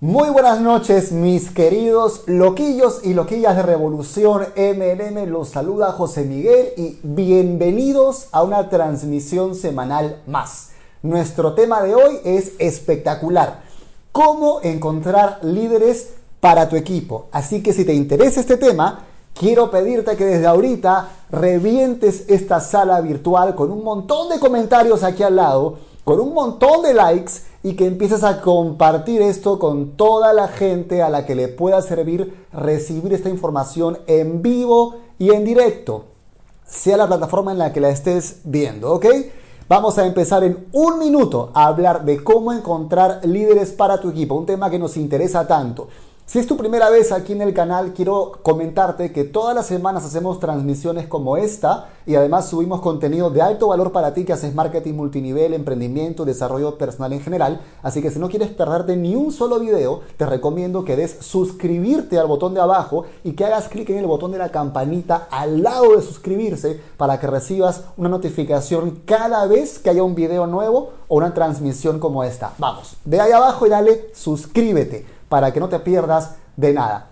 Muy buenas noches, mis queridos loquillos y loquillas de Revolución MLM. Los saluda José Miguel y bienvenidos a una transmisión semanal más. Nuestro tema de hoy es espectacular. ¿Cómo encontrar líderes para tu equipo? Así que si te interesa este tema, quiero pedirte que desde ahorita revientes esta sala virtual con un montón de comentarios aquí al lado, con un montón de likes y que empieces a compartir esto con toda la gente a la que le pueda servir recibir esta información en vivo y en directo, sea la plataforma en la que la estés viendo, ¿ok? Vamos a empezar en un minuto a hablar de cómo encontrar líderes para tu equipo, un tema que nos interesa tanto. Si es tu primera vez aquí en el canal, quiero comentarte que todas las semanas hacemos transmisiones como esta y además subimos contenido de alto valor para ti que haces marketing multinivel, emprendimiento, desarrollo personal en general. Así que si no quieres perderte ni un solo video, te recomiendo que des suscribirte al botón de abajo y que hagas clic en el botón de la campanita al lado de suscribirse para que recibas una notificación cada vez que haya un video nuevo o una transmisión como esta. Vamos, de ahí abajo y dale suscríbete para que no te pierdas de nada.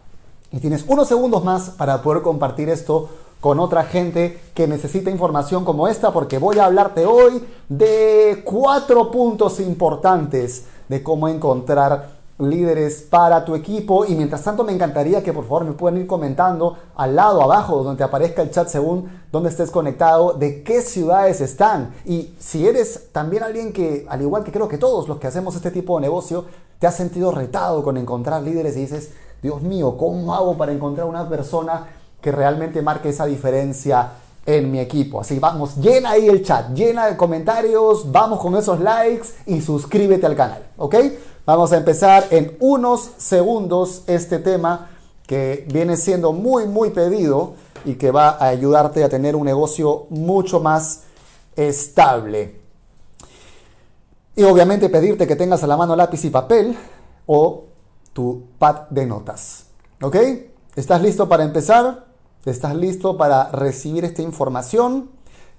Y tienes unos segundos más para poder compartir esto con otra gente que necesita información como esta, porque voy a hablarte hoy de cuatro puntos importantes de cómo encontrar líderes para tu equipo y mientras tanto me encantaría que por favor me puedan ir comentando al lado abajo donde te aparezca el chat según donde estés conectado de qué ciudades están y si eres también alguien que al igual que creo que todos los que hacemos este tipo de negocio te has sentido retado con encontrar líderes y dices Dios mío ¿cómo hago para encontrar una persona que realmente marque esa diferencia en mi equipo. Así vamos, llena ahí el chat, llena de comentarios, vamos con esos likes y suscríbete al canal, ¿ok? Vamos a empezar en unos segundos este tema que viene siendo muy, muy pedido y que va a ayudarte a tener un negocio mucho más estable. Y obviamente pedirte que tengas a la mano lápiz y papel o tu pad de notas. ¿Ok? ¿Estás listo para empezar? ¿Estás listo para recibir esta información?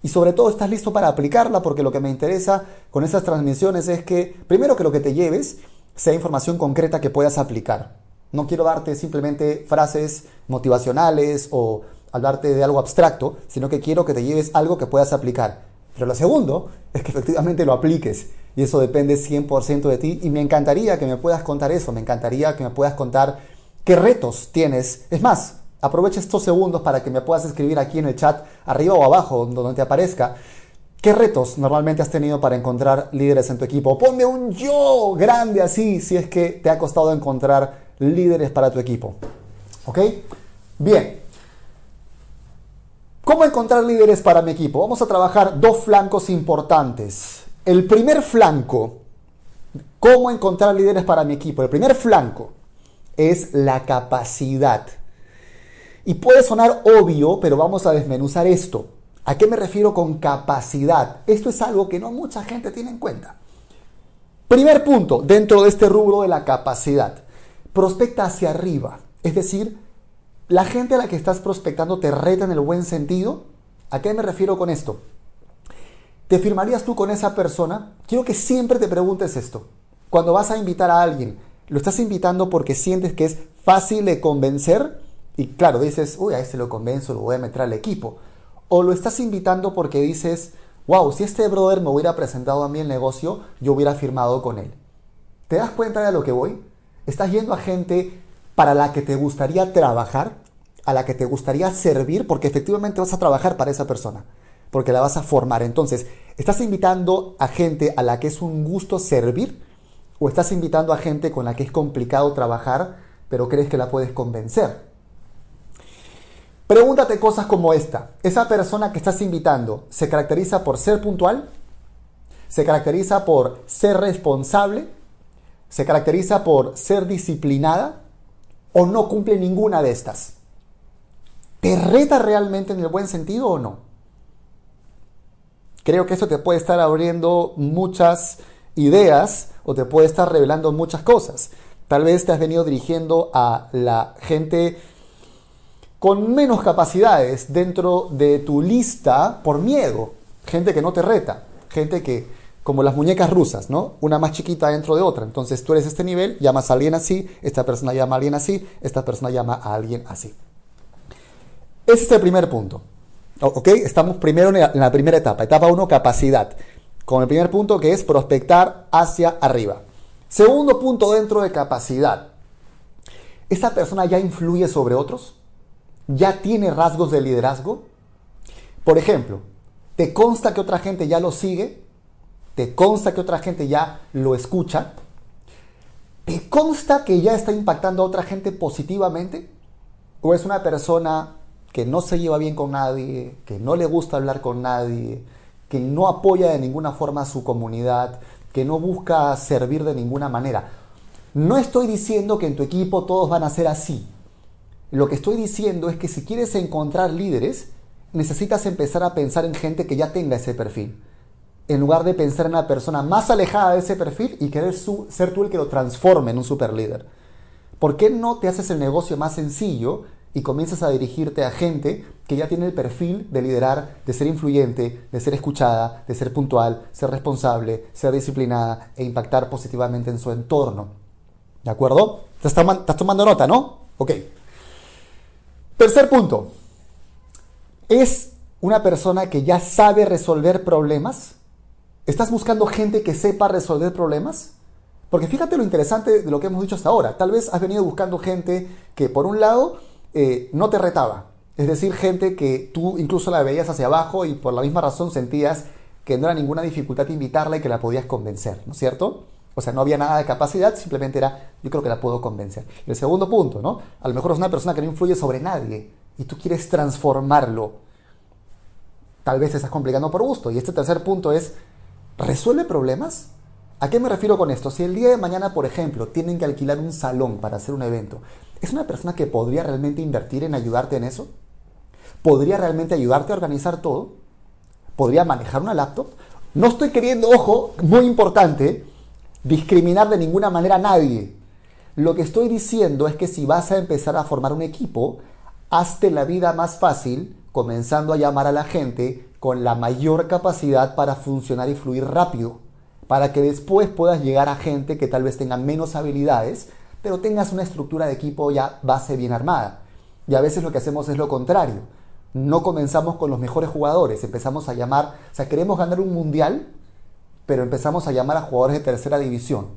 Y sobre todo estás listo para aplicarla porque lo que me interesa con esas transmisiones es que primero que lo que te lleves sea información concreta que puedas aplicar. No quiero darte simplemente frases motivacionales o hablarte de algo abstracto, sino que quiero que te lleves algo que puedas aplicar. Pero lo segundo es que efectivamente lo apliques y eso depende 100% de ti y me encantaría que me puedas contar eso, me encantaría que me puedas contar qué retos tienes. Es más, aprovecha estos segundos para que me puedas escribir aquí en el chat, arriba o abajo, donde te aparezca, ¿Qué retos normalmente has tenido para encontrar líderes en tu equipo? Ponme un yo grande así si es que te ha costado encontrar líderes para tu equipo. ¿Ok? Bien. ¿Cómo encontrar líderes para mi equipo? Vamos a trabajar dos flancos importantes. El primer flanco, ¿cómo encontrar líderes para mi equipo? El primer flanco es la capacidad. Y puede sonar obvio, pero vamos a desmenuzar esto. ¿A qué me refiero con capacidad? Esto es algo que no mucha gente tiene en cuenta. Primer punto, dentro de este rubro de la capacidad, prospecta hacia arriba. Es decir, la gente a la que estás prospectando te reta en el buen sentido. ¿A qué me refiero con esto? ¿Te firmarías tú con esa persona? Quiero que siempre te preguntes esto. Cuando vas a invitar a alguien, ¿lo estás invitando porque sientes que es fácil de convencer? Y claro, dices, uy, a este lo convenzo, lo voy a meter al equipo o lo estás invitando porque dices, wow, si este brother me hubiera presentado a mí el negocio, yo hubiera firmado con él. ¿Te das cuenta de lo que voy? Estás yendo a gente para la que te gustaría trabajar, a la que te gustaría servir, porque efectivamente vas a trabajar para esa persona, porque la vas a formar. Entonces, ¿estás invitando a gente a la que es un gusto servir? ¿O estás invitando a gente con la que es complicado trabajar, pero crees que la puedes convencer? Pregúntate cosas como esta. ¿Esa persona que estás invitando se caracteriza por ser puntual? ¿Se caracteriza por ser responsable? ¿Se caracteriza por ser disciplinada? ¿O no cumple ninguna de estas? ¿Te reta realmente en el buen sentido o no? Creo que esto te puede estar abriendo muchas ideas o te puede estar revelando muchas cosas. Tal vez te has venido dirigiendo a la gente con menos capacidades dentro de tu lista por miedo. Gente que no te reta, gente que como las muñecas rusas, ¿no? Una más chiquita dentro de otra. Entonces tú eres este nivel, llamas a alguien así, esta persona llama a alguien así, esta persona llama a alguien así. Ese es el primer punto. ¿Ok? Estamos primero en la primera etapa. Etapa 1, capacidad. Con el primer punto que es prospectar hacia arriba. Segundo punto dentro de capacidad. ¿Esta persona ya influye sobre otros? ¿Ya tiene rasgos de liderazgo? Por ejemplo, ¿te consta que otra gente ya lo sigue? ¿Te consta que otra gente ya lo escucha? ¿Te consta que ya está impactando a otra gente positivamente? ¿O es una persona que no se lleva bien con nadie, que no le gusta hablar con nadie, que no apoya de ninguna forma a su comunidad, que no busca servir de ninguna manera? No estoy diciendo que en tu equipo todos van a ser así. Lo que estoy diciendo es que si quieres encontrar líderes, necesitas empezar a pensar en gente que ya tenga ese perfil en lugar de pensar en una persona más alejada de ese perfil y querer ser tú el que lo transforme en un super líder. ¿Por qué no te haces el negocio más sencillo y comienzas a dirigirte a gente que ya tiene el perfil de liderar, de ser influyente, de ser escuchada, de ser puntual, ser responsable, ser disciplinada e impactar positivamente en su entorno? ¿De acuerdo? Estás tomando nota, ¿no? Ok. Tercer punto. ¿Es una persona que ya sabe resolver problemas? ¿Estás buscando gente que sepa resolver problemas? Porque fíjate lo interesante de lo que hemos dicho hasta ahora. Tal vez has venido buscando gente que, por un lado, eh, no te retaba. Es decir, gente que tú incluso la veías hacia abajo y por la misma razón sentías que no era ninguna dificultad invitarla y que la podías convencer, ¿no es cierto? O sea, no había nada de capacidad, simplemente era, yo creo que la puedo convencer. El segundo punto, ¿no? A lo mejor es una persona que no influye sobre nadie y tú quieres transformarlo. Tal vez estás complicando por gusto. Y este tercer punto es, ¿Resuelve problemas? ¿A qué me refiero con esto? Si el día de mañana, por ejemplo, tienen que alquilar un salón para hacer un evento, ¿es una persona que podría realmente invertir en ayudarte en eso? ¿Podría realmente ayudarte a organizar todo? ¿Podría manejar una laptop? No estoy queriendo, ojo, muy importante, discriminar de ninguna manera a nadie. Lo que estoy diciendo es que si vas a empezar a formar un equipo, hazte la vida más fácil comenzando a llamar a la gente con la mayor capacidad para funcionar y fluir rápido, para que después puedas llegar a gente que tal vez tenga menos habilidades, pero tengas una estructura de equipo ya base bien armada. Y a veces lo que hacemos es lo contrario. No comenzamos con los mejores jugadores, empezamos a llamar, o sea, queremos ganar un mundial, pero empezamos a llamar a jugadores de tercera división.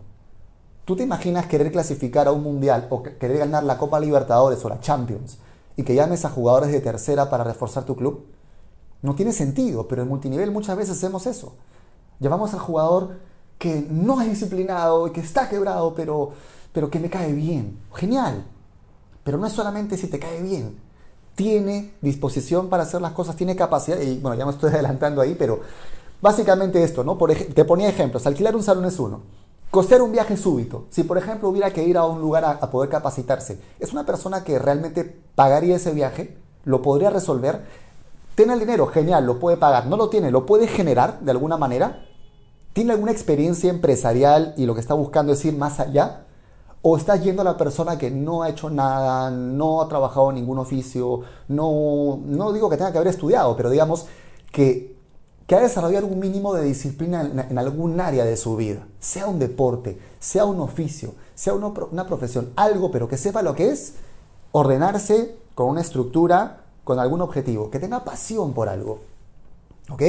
¿Tú te imaginas querer clasificar a un mundial o querer ganar la Copa Libertadores o la Champions y que llames a jugadores de tercera para reforzar tu club? No tiene sentido, pero en multinivel muchas veces hacemos eso. Llamamos al jugador que no es disciplinado y que está quebrado, pero, pero que me cae bien. Genial. Pero no es solamente si te cae bien. Tiene disposición para hacer las cosas, tiene capacidad. Y bueno, ya me estoy adelantando ahí, pero básicamente esto, ¿no? Por te ponía ejemplos. Alquilar un salón es uno. Costear un viaje súbito. Si por ejemplo hubiera que ir a un lugar a, a poder capacitarse, ¿es una persona que realmente pagaría ese viaje? ¿Lo podría resolver? Tiene el dinero, genial, lo puede pagar. No lo tiene, lo puede generar de alguna manera. ¿Tiene alguna experiencia empresarial y lo que está buscando es ir más allá? ¿O está yendo a la persona que no ha hecho nada, no ha trabajado en ningún oficio, no, no digo que tenga que haber estudiado, pero digamos que, que ha desarrollado algún mínimo de disciplina en, en, algún área de su vida? Sea un deporte, sea un oficio, sea una, una profesión, algo, pero que sepa lo que es ordenarse con una estructura con algún objetivo, que tenga pasión por algo. ¿Ok?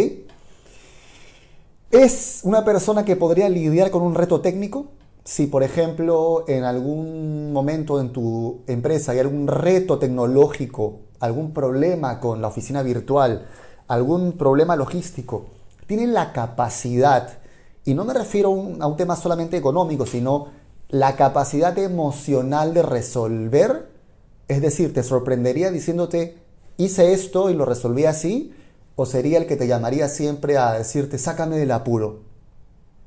¿Es una persona que podría lidiar con un reto técnico? Si, por ejemplo, en algún momento en tu empresa hay algún reto tecnológico, algún problema con la oficina virtual, algún problema logístico, tienen la capacidad, y no me refiero a un, a un tema solamente económico, sino la capacidad emocional de resolver, es decir, te sorprendería diciéndote, hice esto y lo resolví así, o sería el que te llamaría siempre a decirte, sácame del apuro.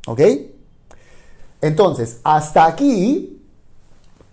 ¿Ok? Entonces, hasta aquí,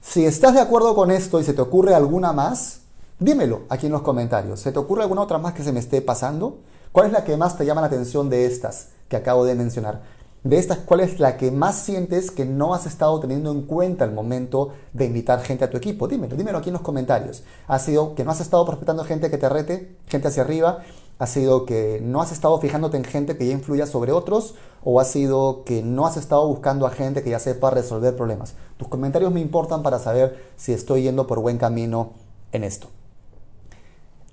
si estás de acuerdo con esto y se te ocurre alguna más, dímelo aquí en los comentarios. ¿Se te ocurre alguna otra más que se me esté pasando? ¿Cuál es la que más te llama la atención de estas que acabo de mencionar? De estas, ¿cuál es la que más sientes que no has estado teniendo en cuenta al momento de invitar gente a tu equipo? Dímelo, dímelo aquí en los comentarios. ¿Ha sido que no has estado prospectando gente que te rete, gente hacia arriba? ¿Ha sido que no has estado fijándote en gente que ya influya sobre otros? ¿O ha sido que no has estado buscando a gente que ya sepa resolver problemas? Tus comentarios me importan para saber si estoy yendo por buen camino en esto.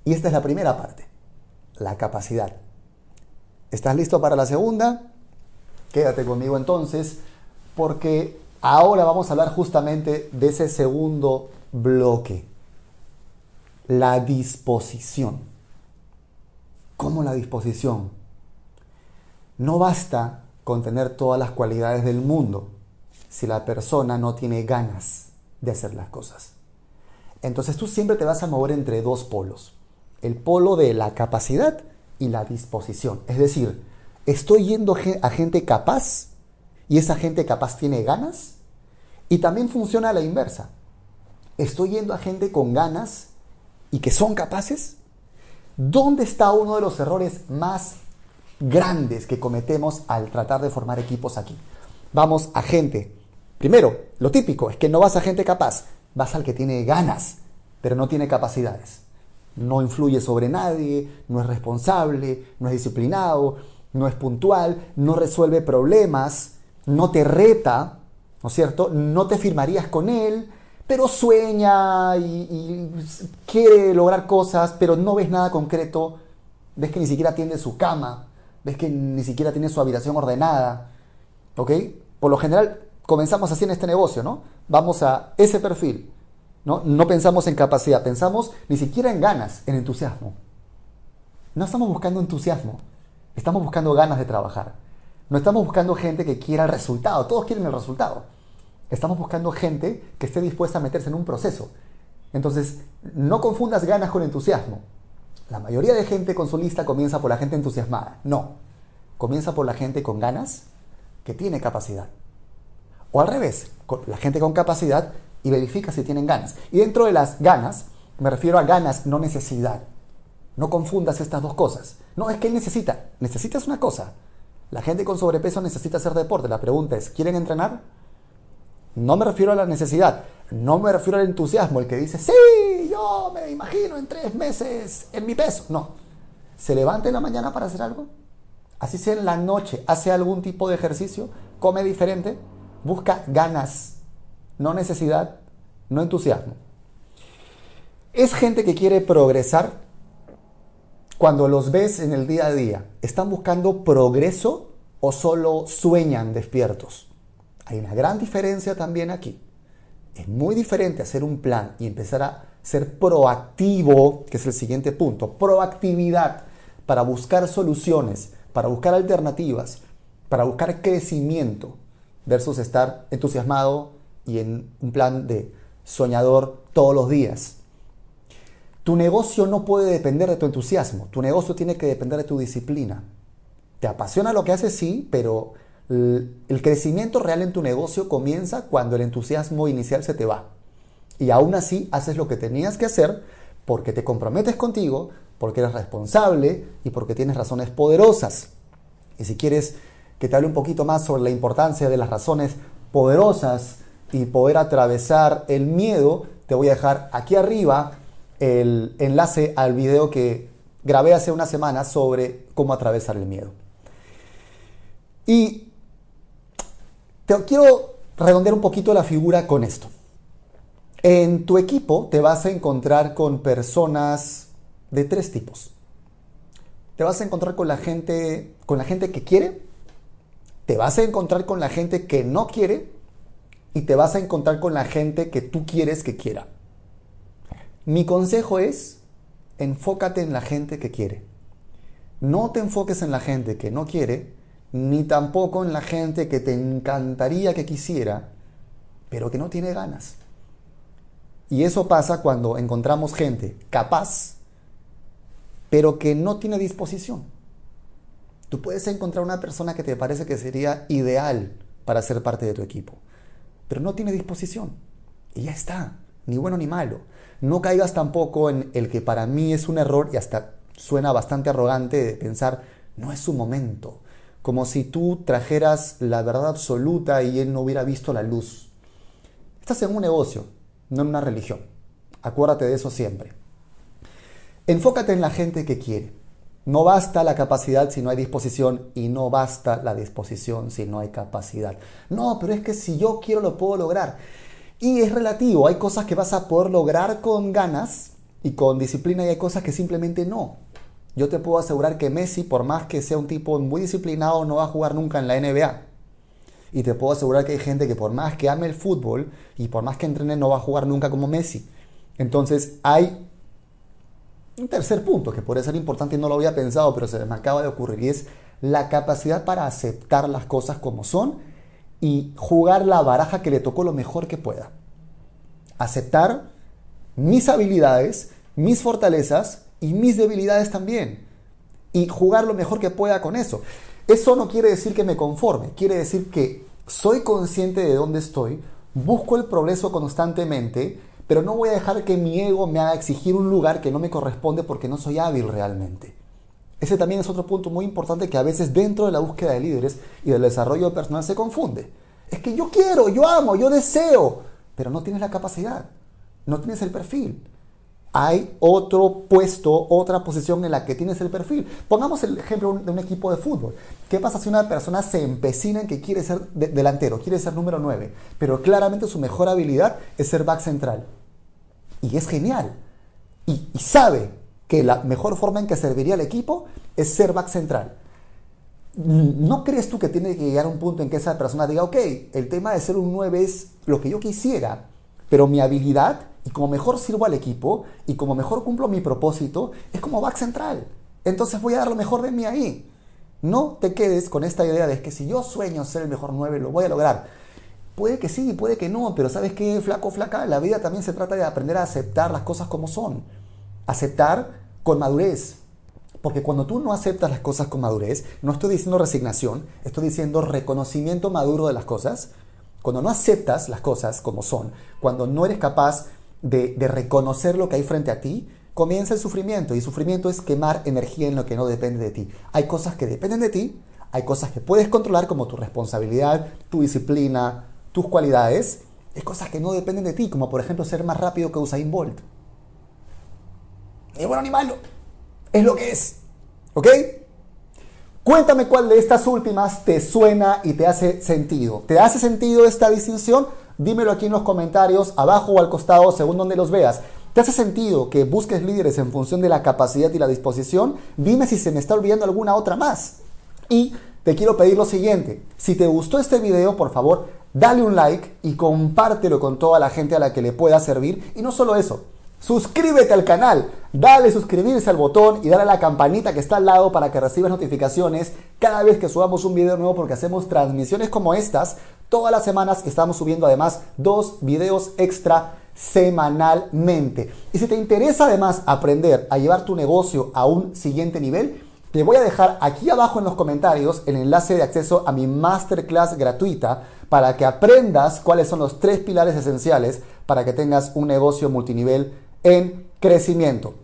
Y esta es la primera parte, la capacidad. ¿Estás listo para la segunda? Quédate conmigo entonces, porque ahora vamos a hablar justamente de ese segundo bloque, la disposición. ¿Cómo la disposición? No basta con tener todas las cualidades del mundo si la persona no tiene ganas de hacer las cosas. Entonces tú siempre te vas a mover entre dos polos. El polo de la capacidad y la disposición. Es decir, estoy yendo a gente capaz y esa gente capaz tiene ganas. Y también funciona a la inversa. Estoy yendo a gente con ganas y que son capaces ¿Dónde está uno de los errores más grandes que cometemos al tratar de formar equipos aquí? Vamos a gente. Primero, lo típico es que no vas a gente capaz, vas al que tiene ganas, pero no tiene capacidades. No influye sobre nadie, no es responsable, no es disciplinado, no es puntual, no resuelve problemas, no te reta, ¿no es cierto? No te firmarías con él, pero sueña y, quiere lograr cosas, pero no ves nada concreto, ves que ni siquiera tiene su cama, ves que ni siquiera tiene su habitación ordenada, ¿ok? Por lo general comenzamos así en este negocio, ¿no? Vamos a ese perfil, ¿no? No pensamos en capacidad, pensamos ni siquiera en ganas, en entusiasmo. No estamos buscando entusiasmo, estamos buscando ganas de trabajar. No estamos buscando gente que quiera el resultado, todos quieren el resultado. Estamos buscando gente que esté dispuesta a meterse en un proceso. Entonces, no confundas ganas con entusiasmo. La mayoría de gente con su lista comienza por la gente entusiasmada. No. Comienza por la gente con ganas que tiene capacidad. O al revés, la gente con capacidad y verifica si tienen ganas. Y dentro de las ganas, me refiero a ganas, no necesidad. No confundas estas dos cosas. No, es que necesita. Necesitas una cosa. La gente con sobrepeso necesita hacer deporte. La pregunta es, ¿quieren entrenar? No me refiero a la necesidad, no me refiero al entusiasmo, el que dice, sí, yo me imagino en tres meses en mi peso. No, se levanta en la mañana para hacer algo, así sea en la noche, hace algún tipo de ejercicio, come diferente, busca ganas, no necesidad, no entusiasmo. Es gente que quiere progresar cuando los ves en el día a día. ¿Están buscando progreso o solo sueñan despiertos? Hay una gran diferencia también aquí. Es muy diferente hacer un plan y empezar a ser proactivo, que es el siguiente punto, proactividad para buscar soluciones, para buscar alternativas, para buscar crecimiento, versus estar entusiasmado y en un plan de soñador todos los días. Tu negocio no puede depender de tu entusiasmo, tu negocio tiene que depender de tu disciplina. Te apasiona lo que haces, sí, pero el crecimiento real en tu negocio comienza cuando el entusiasmo inicial se te va. Y aún así haces lo que tenías que hacer porque te comprometes contigo, porque eres responsable y porque tienes razones poderosas. Y si quieres que te hable un poquito más sobre la importancia de las razones poderosas y poder atravesar el miedo, te voy a dejar aquí arriba el enlace al video que grabé hace una semana sobre cómo atravesar el miedo. Y te quiero redondear un poquito la figura con esto. En tu equipo te vas a encontrar con personas de tres tipos. Te vas a encontrar con la gente, con la gente que quiere, te vas a encontrar con la gente que no quiere y te vas a encontrar con la gente que tú quieres que quiera. Mi consejo es, enfócate en la gente que quiere. No te enfoques en la gente que no quiere ni tampoco en la gente que te encantaría que quisiera, pero que no tiene ganas. Y eso pasa cuando encontramos gente capaz, pero que no tiene disposición. Tú puedes encontrar una persona que te parece que sería ideal para ser parte de tu equipo, pero no tiene disposición. Y ya está, ni bueno ni malo. No caigas tampoco en el que para mí es un error y hasta suena bastante arrogante de pensar, no es su momento, como si tú trajeras la verdad absoluta y él no hubiera visto la luz. Estás en un negocio, no en una religión. Acuérdate de eso siempre. Enfócate en la gente que quiere. No basta la capacidad si no hay disposición y no basta la disposición si no hay capacidad. No, pero es que si yo quiero lo puedo lograr. Y es relativo, hay cosas que vas a poder lograr con ganas y con disciplina y hay cosas que simplemente no. Yo te puedo asegurar que Messi, por más que sea un tipo muy disciplinado, no va a jugar nunca en la NBA. Y te puedo asegurar que hay gente que por más que ame el fútbol y por más que entrene, no va a jugar nunca como Messi. Entonces hay un tercer punto que puede ser importante y no lo había pensado, pero se me acaba de ocurrir, y es la capacidad para aceptar las cosas como son y jugar la baraja que le tocó lo mejor que pueda. Aceptar mis habilidades, mis fortalezas y mis debilidades también. Y jugar lo mejor que pueda con eso. Eso no quiere decir que me conforme, quiere decir que soy consciente de dónde estoy, busco el progreso constantemente, pero no voy a dejar que mi ego me haga exigir un lugar que no me corresponde porque no soy hábil realmente. Ese también es otro punto muy importante que a veces dentro de la búsqueda de líderes y del desarrollo personal se confunde. Es que yo quiero, yo amo, yo deseo, pero no tienes la capacidad, no tienes el perfil. Hay otro puesto, otra posición en la que tienes el perfil. Pongamos el ejemplo de un equipo de fútbol. ¿Qué pasa si una persona se empecina en que quiere ser delantero, quiere ser número 9, pero claramente su mejor habilidad es ser back central? y es genial. Y, sabe que la mejor forma en que serviría al equipo es ser back central. ¿No crees tú que tiene que llegar a un punto en que esa persona diga, ok, el tema de ser un 9 es lo que yo quisiera, pero mi habilidad y como mejor sirvo al equipo y como mejor cumplo mi propósito es como back central. Entonces voy a dar lo mejor de mí ahí. No te quedes con esta idea de que si yo sueño ser el mejor 9 lo voy a lograr. Puede que sí, puede que no, pero ¿sabes qué, flaco, flaca? La vida también se trata de aprender a aceptar las cosas como son. Aceptar con madurez. Porque cuando tú no aceptas las cosas con madurez, no estoy diciendo resignación, estoy diciendo reconocimiento maduro de las cosas. Cuando no aceptas las cosas como son, cuando no eres capaz de, reconocer lo que hay frente a ti, comienza el sufrimiento. Y sufrimiento es quemar energía en lo que no depende de ti. Hay cosas que dependen de ti, hay cosas que puedes controlar como tu responsabilidad, tu disciplina, tus cualidades es cosas que no dependen de ti, como por ejemplo ser más rápido que Usain Bolt. Ni bueno ni malo, es lo que es. ¿Ok? Cuéntame cuál de estas últimas te suena y te hace sentido. ¿Te hace sentido esta distinción? Dímelo aquí en los comentarios, abajo o al costado, según donde los veas. ¿Te hace sentido que busques líderes en función de la capacidad y la disposición? Dime si se me está olvidando alguna otra más. Y te quiero pedir lo siguiente. Si te gustó este video, por favor, dale un like y compártelo con toda la gente a la que le pueda servir. Y no solo eso, suscríbete al canal, dale suscribirse al botón y dale a la campanita que está al lado para que recibas notificaciones cada vez que subamos un video nuevo porque hacemos transmisiones como estas. Todas las semanas estamos subiendo además dos videos extra semanalmente. Y si te interesa además aprender a llevar tu negocio a un siguiente nivel, te voy a dejar aquí abajo en los comentarios el enlace de acceso a mi masterclass gratuita para que aprendas cuáles son los tres pilares esenciales para que tengas un negocio multinivel en crecimiento.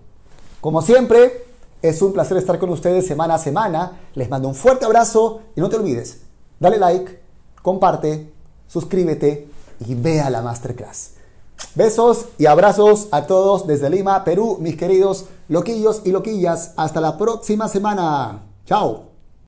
Como siempre, es un placer estar con ustedes semana a semana. Les mando un fuerte abrazo y no te olvides, dale like, comparte, suscríbete y vea la masterclass. Besos y abrazos a todos desde Lima, Perú, mis queridos loquillos y loquillas. Hasta la próxima semana. Chao.